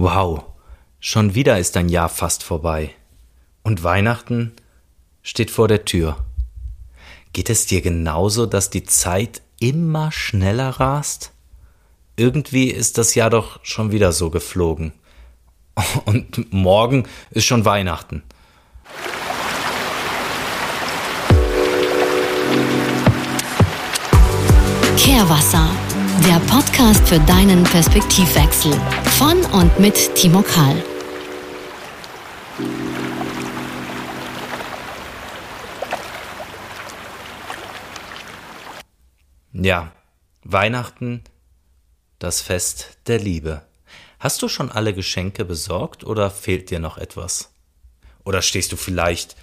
Wow, schon wieder ist ein Jahr fast vorbei. Und Weihnachten steht vor der Tür. Geht es dir genauso, dass die Zeit immer schneller rast? Irgendwie ist das Jahr doch schon wieder so geflogen. Und morgen ist schon Weihnachten. Kehrwasser, der Podcast für deinen Perspektivwechsel von und mit Timo Kahl. Ja, Weihnachten, das Fest der Liebe. Hast du schon alle Geschenke besorgt oder fehlt dir noch etwas? Oder stehst du vielleicht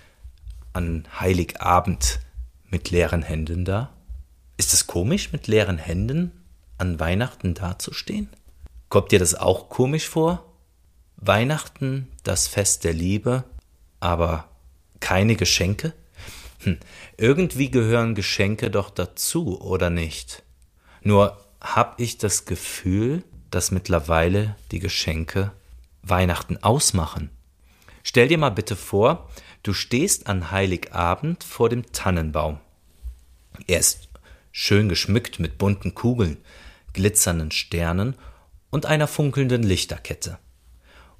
an Heiligabend mit leeren Händen da? Ist es komisch, mit leeren Händen an Weihnachten dazustehen? Kommt dir das auch komisch vor? Weihnachten, das Fest der Liebe, aber keine Geschenke? Hm, irgendwie gehören Geschenke doch dazu, oder nicht? Nur hab ich das Gefühl, dass mittlerweile die Geschenke Weihnachten ausmachen. Stell dir mal bitte vor, du stehst an Heiligabend vor dem Tannenbaum. Er ist schön geschmückt mit bunten Kugeln, glitzernden Sternen und einer funkelnden Lichterkette.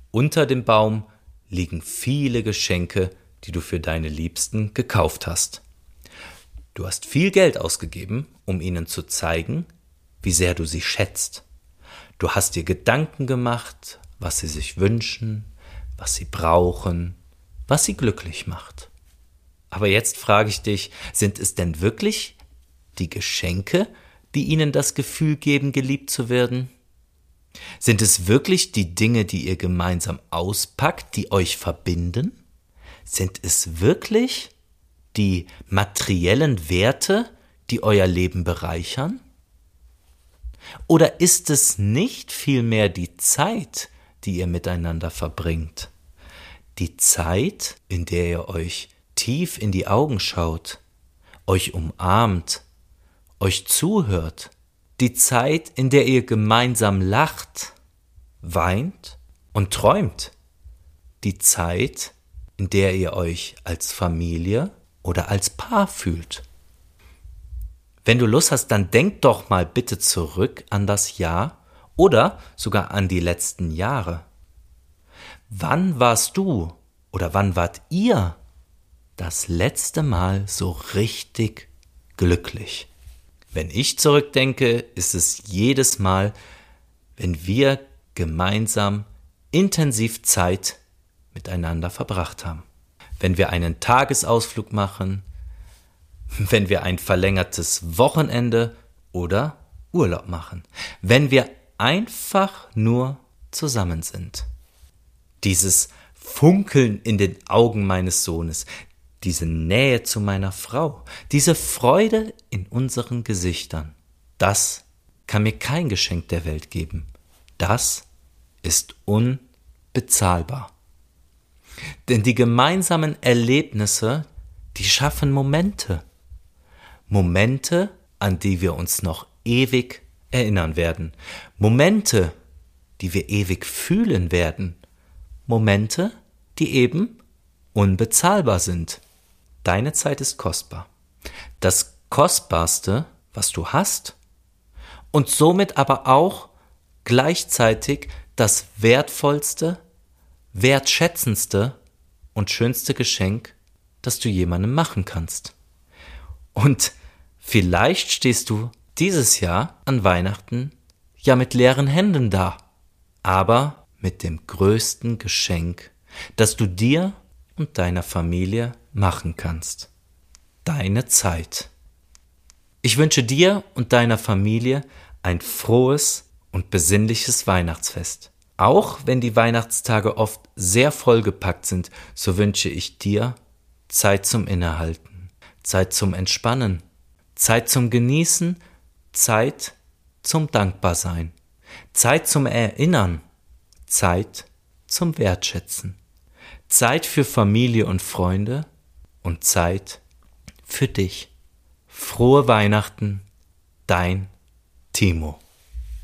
Unter dem Baum liegen viele Geschenke, die du für deine Liebsten gekauft hast. Du hast viel Geld ausgegeben, um ihnen zu zeigen, wie sehr du sie schätzt. Du hast dir Gedanken gemacht, was sie sich wünschen, was sie brauchen, was sie glücklich macht. Aber jetzt frage ich dich, sind es denn wirklich die Geschenke, die ihnen das Gefühl geben, geliebt zu werden? Sind es wirklich die Dinge, die ihr gemeinsam auspackt, die euch verbinden? Sind es wirklich die materiellen Werte, die euer Leben bereichern? Oder ist es nicht vielmehr die Zeit, die ihr miteinander verbringt? Die Zeit, in der ihr euch tief in die Augen schaut, euch umarmt, euch zuhört, die Zeit, in der ihr gemeinsam lacht, weint und träumt, die Zeit, in der ihr euch als Familie oder als Paar fühlt. Wenn du Lust hast, dann denk doch mal bitte zurück an das Jahr oder sogar an die letzten Jahre. Wann warst du oder wann wart ihr das letzte Mal so richtig glücklich? Wenn ich zurückdenke, ist es jedes Mal, wenn wir gemeinsam intensiv Zeit miteinander verbracht haben. Wenn wir einen Tagesausflug machen, wenn wir ein verlängertes Wochenende oder Urlaub machen, wenn wir einfach nur zusammen sind. Dieses Funkeln in den Augen meines Sohnes, diese Nähe zu meiner Frau, diese Freude in unseren Gesichtern, das kann mir kein Geschenk der Welt geben. Das ist unbezahlbar. Denn die gemeinsamen Erlebnisse, die schaffen Momente. Momente, an die wir uns noch ewig erinnern werden. Momente, die wir ewig fühlen werden. Momente, die eben unbezahlbar sind. Deine Zeit ist kostbar. Das Kostbarste, was du hast, und somit aber auch gleichzeitig das wertvollste, wertschätzendste und schönste Geschenk, das du jemandem machen kannst. Und vielleicht stehst du dieses Jahr an Weihnachten ja mit leeren Händen da, aber mit dem größten Geschenk, das du dir und deiner Familie machen kannst. Deine Zeit. Ich wünsche dir und deiner Familie ein frohes und besinnliches Weihnachtsfest. Auch wenn die Weihnachtstage oft sehr vollgepackt sind, so wünsche ich dir Zeit zum Innehalten, Zeit zum Entspannen, Zeit zum Genießen, Zeit zum Dankbarsein, Zeit zum Erinnern, Zeit zum Wertschätzen. Zeit für Familie und Freunde und Zeit für dich. Frohe Weihnachten, dein Timo.